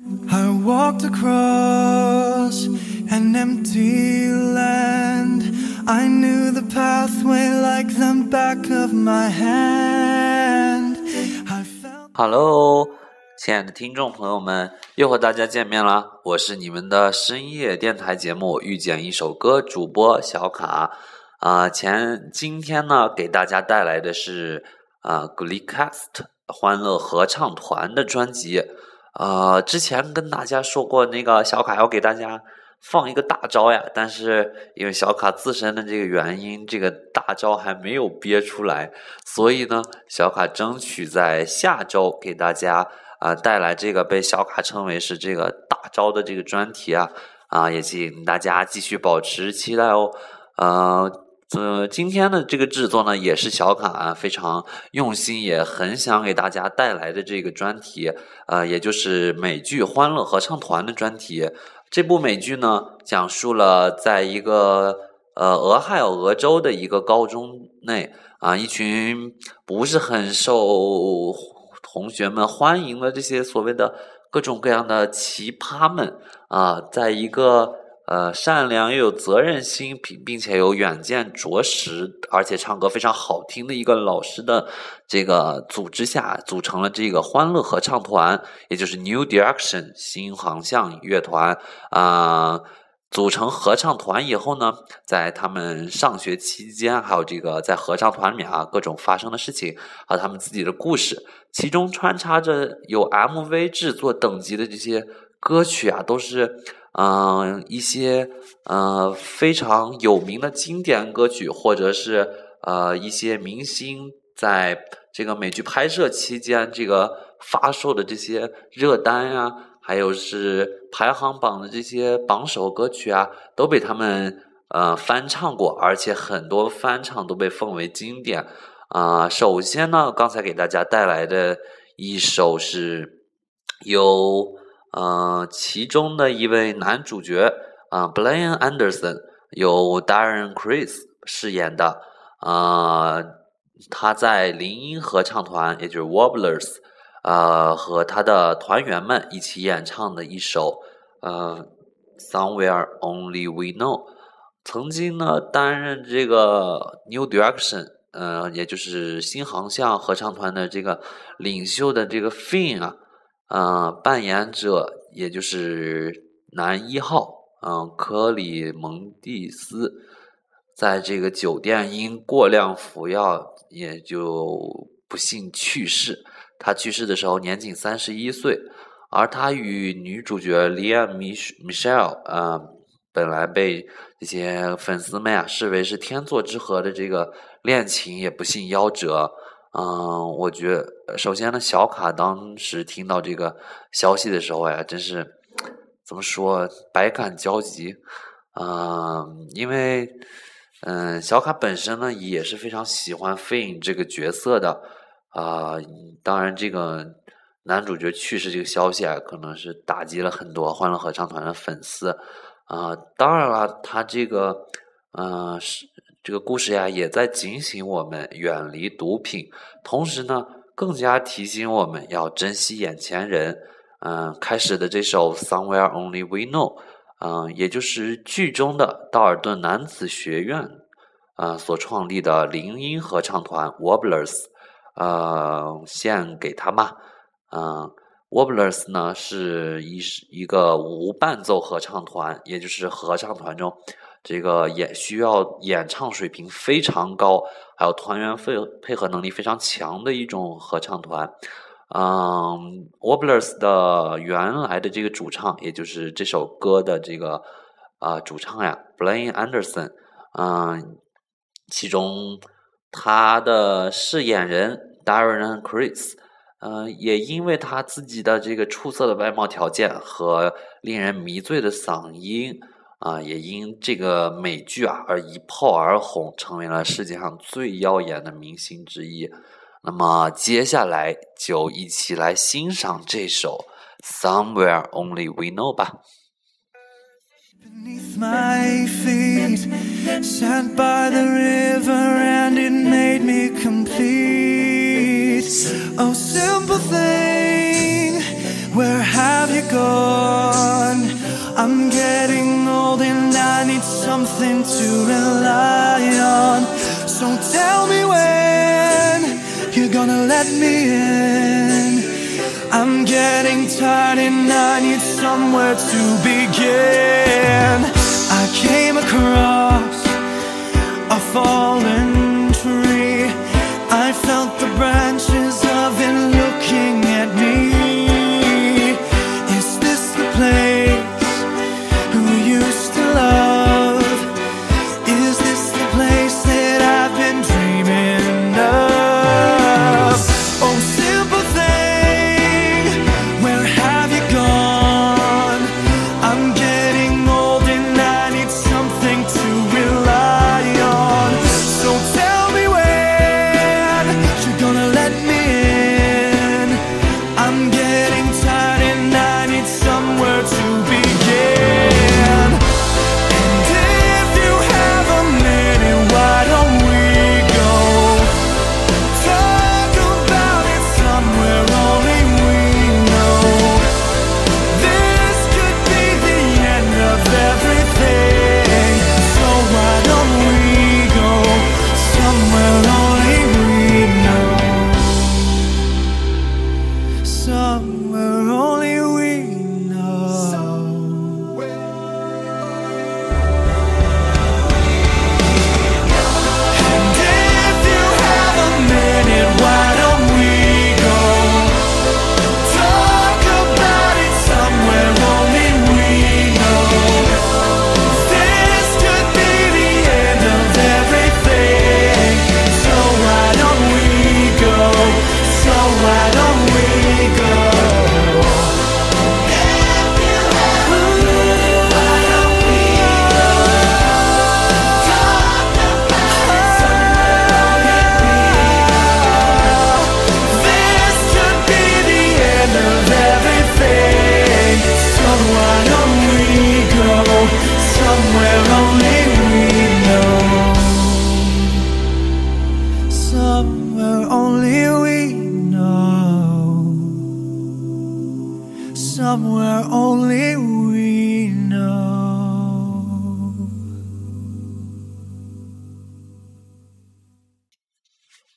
I walked across an empty land. I knew the pathway like the back of my hand. I felt Hello，亲爱的听众朋友们，又和大家见面了。我是你们的深夜电台节目《遇见一首歌》主播小卡。啊、前今天呢，给大家带来的是啊、g l e e Cast 欢乐合唱团的专辑。呃，之前跟大家说过，那个小卡要给大家放一个大招呀，但是因为小卡自身的这个原因，这个大招还没有憋出来，所以呢，小卡争取在下周给大家啊、带来这个被小卡称为是这个大招的这个专题啊啊、也请大家继续保持期待哦。呃，呃今天的这个制作呢，也是小卡啊非常用心，也很想给大家带来的这个专题，呃，也就是美剧《欢乐合唱团》的专题。这部美剧呢，讲述了在一个呃俄亥俄州的一个高中内啊，一群不是很受同学们欢迎的这些所谓的各种各样的奇葩们啊，在一个呃善良又有责任心，并并且有远见卓识，而且唱歌非常好听的一个老师的这个组织下，组成了这个欢乐合唱团，也就是 New Direction 新航向乐团啊。组成合唱团以后呢，在他们上学期间，还有这个在合唱团里面啊，各种发生的事情，还有他们自己的故事，其中穿插着有 MV 制作等级的这些歌曲啊，都是嗯、一些呃非常有名的经典歌曲，或者是呃一些明星在这个美剧拍摄期间这个发售的这些热单呀、还有是排行榜的这些榜首歌曲啊，都被他们呃翻唱过，而且很多翻唱都被奉为经典。啊、首先呢，刚才给大家带来的一首是由呃其中的一位男主角啊、，Blaine Anderson 由 Darren Criss 饰演的啊、他在林音合唱团，也就是 Wobblers。呃，和他的团员们一起演唱的一首呃《Somewhere Only We Know》。曾经呢，担任这个 New Direction，呃，也就是新航向合唱团的这个领袖的这个 Fin 啊，呃，扮演者也就是男一号，嗯、科里蒙蒂斯，在这个酒店因过量服药，也就不幸去世。他去世的时候年仅三十一岁，而他与女主角 Lia Michelle，呃，本来被这些粉丝们啊视为是天作之合的这个恋情，也不幸夭折。嗯、我觉首先呢，小卡当时听到这个消息的时候呀，真是怎么说，百感交集。嗯、因为嗯、小卡本身呢也是非常喜欢 Finn 这个角色的。啊、当然，这个男主角去世这个消息啊，可能是打击了很多欢乐合唱团的粉丝。啊、当然了，他这个，呃，是这个故事呀，也在警醒我们远离毒品，同时呢，更加提醒我们要珍惜眼前人。嗯、开始的这首《Somewhere Only We Know》，嗯、也就是剧中的道尔顿男子学院，啊、所创立的铃音合唱团 Wobblers。呃，献给他吧。嗯、w o b b l e r s 呢是一一个无伴奏合唱团，也就是合唱团中这个演需要演唱水平非常高，还有团员配配合能力非常强的一种合唱团。嗯 w o b b l e r s 的原来的这个主唱，也就是这首歌的这个啊、主唱呀，Blaine Anderson，嗯、其中他的饰演人 Darren Criss，呃，也因为他自己的这个出色的外貌条件和令人迷醉的嗓音，啊、也因这个美剧啊而一炮而红，成为了世界上最耀眼的明星之一。那么接下来就一起来欣赏这首《Somewhere Only We Know》吧。Beneath my feet, sat by the river, and it made me complete. Oh, simple thing, Where have you gone? Something to rely on. So tell me when you're gonna let me in. I'm getting tired and I need somewhere to begin. I came across a fallen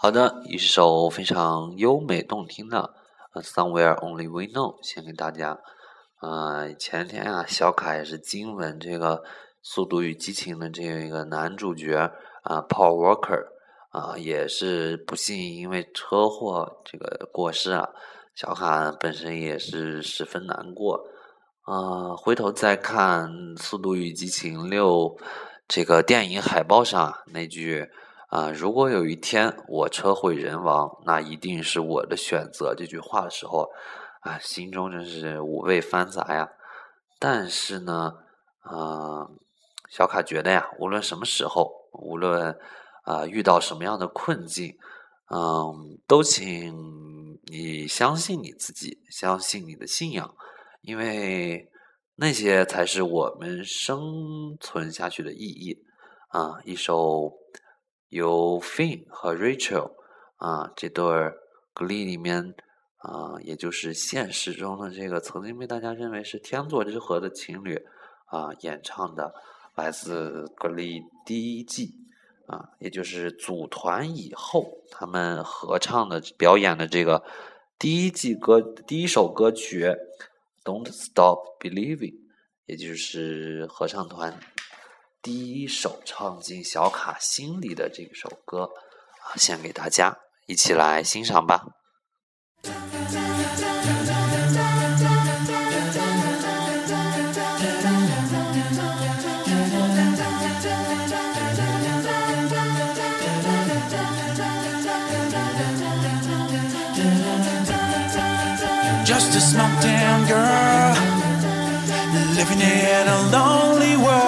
好的，一首非常优美动听的《Somewhere Only We Know》献给大家。呃，前天啊，小卡也是惊闻这个《速度与激情》的这个男主角啊，Paul Walker 啊，也是不幸因为车祸这个过世啊。小卡本身也是十分难过。啊，回头再看《速度与激情六》这个电影海报上那句。啊，如果有一天我车毁人亡，那一定是我的选择。这句话的时候，啊，心中真是五味翻杂呀。但是呢，呃，小卡觉得呀，无论什么时候，无论啊遇到什么样的困境，嗯，都请你相信你自己，相信你的信仰，因为那些才是我们生存下去的意义。啊，一首。由 Finn 和 Rachel 啊这对儿 Glee 里面啊，也就是现实中的这个曾经被大家认为是天作之合的情侣啊演唱的，来自 Glee 第一季啊，也就是组团以后他们合唱的表演的这个第一季歌第一首歌曲《Don't Stop Believing》，也就是合唱团。第一首唱进小卡心里的这首歌啊，献给大家，一起来欣赏吧。Just a small town girl living in a lonely world.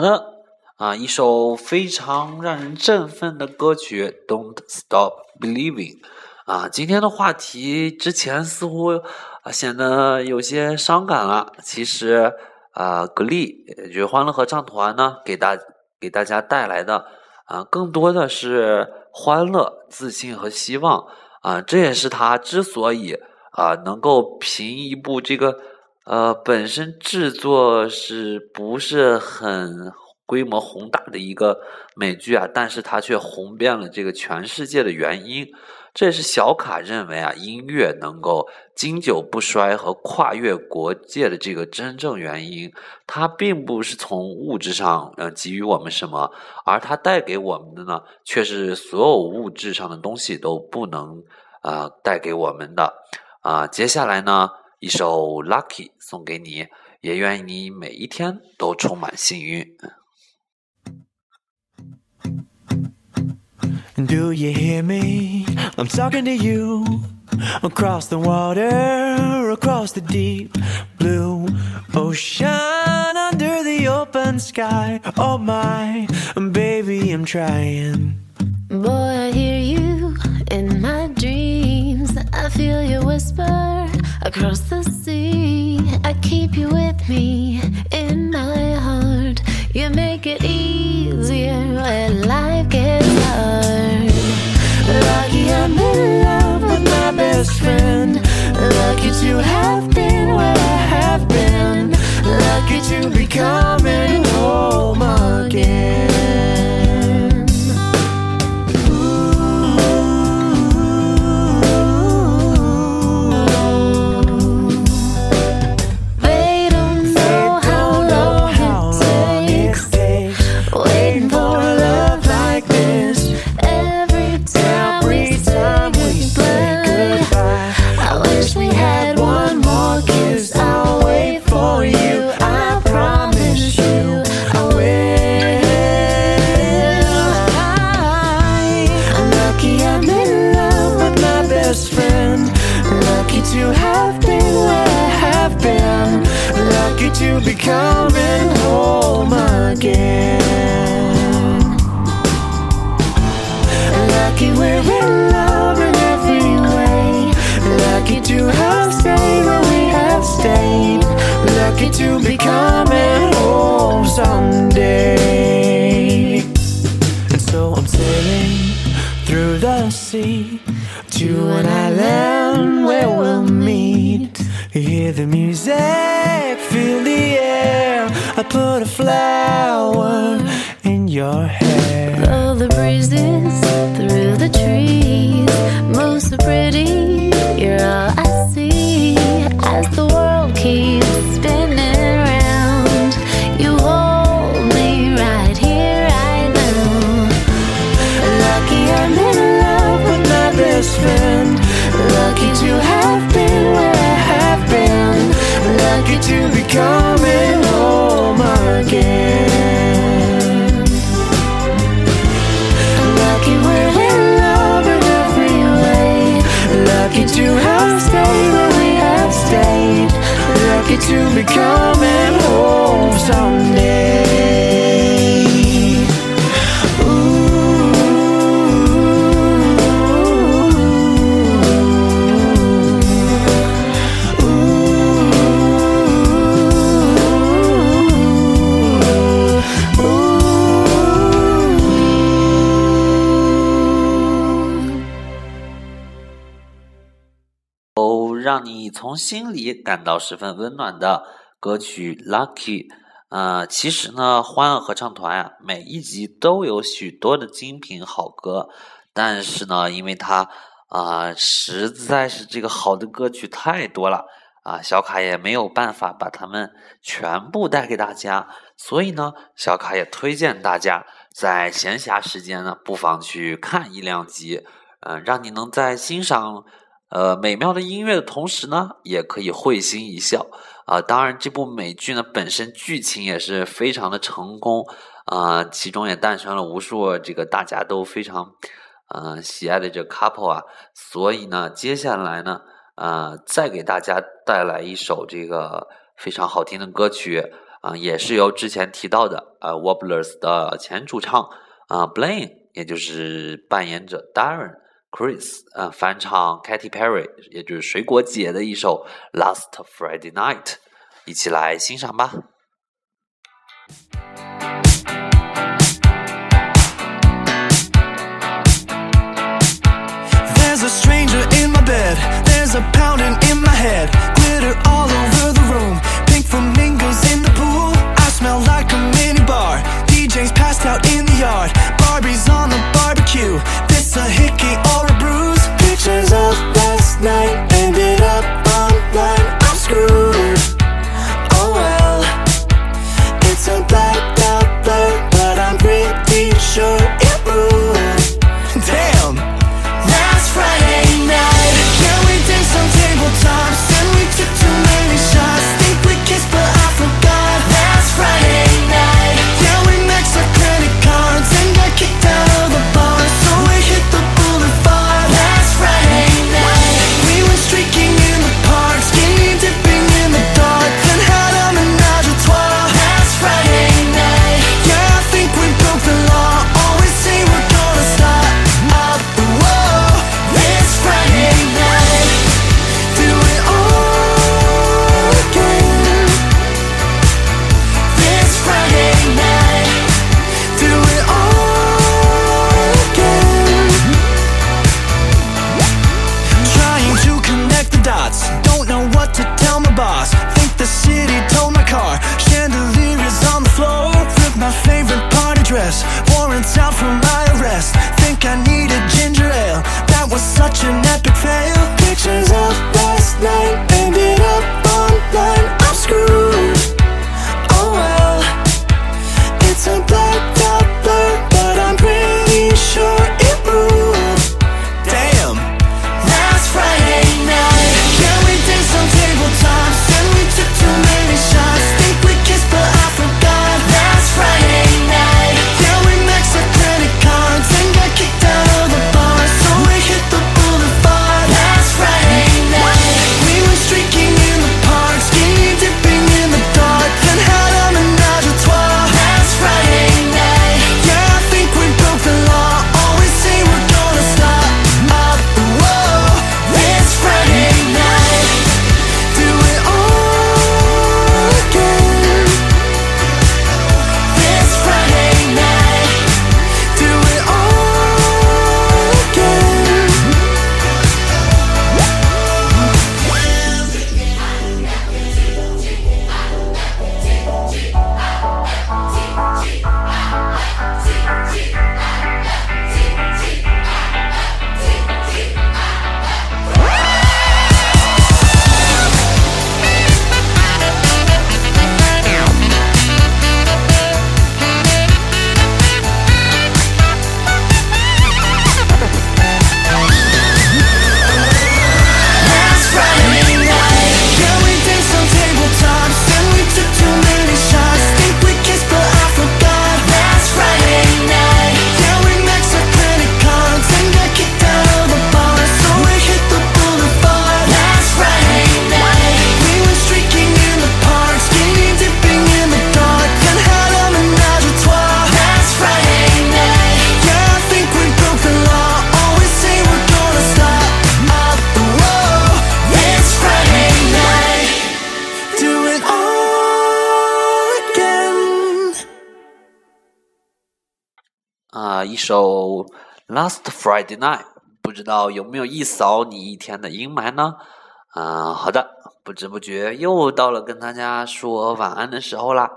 好的，啊，一首非常让人振奋的歌曲《Don't Stop Believing》啊，今天的话题之前似乎啊显得有些伤感了，其实啊，格力也就欢乐合唱团呢，给大给大家带来的啊，更多的是欢乐、自信和希望。啊，这也是他之所以啊能够凭一部这个呃本身制作是不是很规模宏大的一个美剧啊，但是它却红遍了这个全世界的原因。这也是小卡认为啊，音乐能够经久不衰和跨越国界的这个真正原因。它并不是从物质上呃给予我们什么，而它带给我们的呢，却是所有物质上的东西都不能啊、带给我们的。啊、接下来呢，一首《Lucky》送给你，也愿你每一天都充满幸运。 Do you hear me? I'm talking to you across the water, across the deep blue ocean, under the open sky. Oh my, baby, I'm trying. Boy, I hear you in my dreams. I feel you whisper across the sea. I keep you with me in my heart. You make it easier when life gets hard. Lucky I'm in love with my best friend. Lucky to have been where I have been. Lucky to be coming home again. Music, feel the air. I put a flower in your hair. Blow the breezes through the trees. Move so pretty, to be coming home again. Lucky we're in love in every way. Lucky to have stayed where we have stayed. Lucky to be coming home someday. 从心里感到十分温暖的歌曲《Lucky》。呃，其实呢，欢乐合唱团啊、每一集都有许多的精品好歌，但是呢，因为它啊、实在是这个好的歌曲太多了啊、小卡也没有办法把它们全部带给大家，所以呢，小卡也推荐大家在闲暇时间呢，不妨去看一两集，嗯、让你能在欣赏呃美妙的音乐的同时呢，也可以会心一笑啊、当然，这部美剧呢本身剧情也是非常的成功啊、其中也诞生了无数这个大家都非常呃喜爱的这 couple 啊，所以呢，接下来呢，呃，再给大家带来一首这个非常好听的歌曲啊、也是由之前提到的呃 Wobblers 的前主唱啊、Blaine，也就是扮演者 Darren。Chris 呃翻唱 Katy Perry，也就是水果姐的一首《Last Friday Night》，一起来欣赏吧。 There's a stranger in my bed. There's a pounding in my head. Glitter all over the room. Pink flamingos in the pool. I smell like a mini bar. DJ's passed out in the yard. Barbie's on the barbecue. This a hickey 首《Last Friday Night》，不知道有没有一扫你一天的阴霾呢？啊，好的，不知不觉又到了跟大家说晚安的时候啦。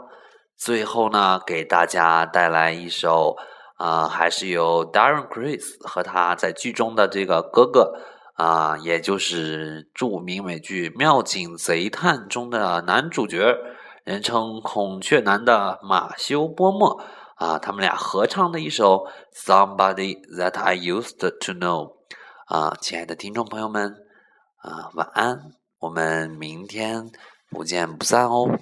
最后呢，给大家带来一首啊，还是由 Darren Criss 和他在剧中的这个哥哥啊，也就是著名美剧《妙警贼探》中的男主角，人称孔雀男的马修波莫啊，他们俩合唱的一首《Somebody That I Used to Know》啊，亲爱的听众朋友们啊，晚安，我们明天不见不散哦。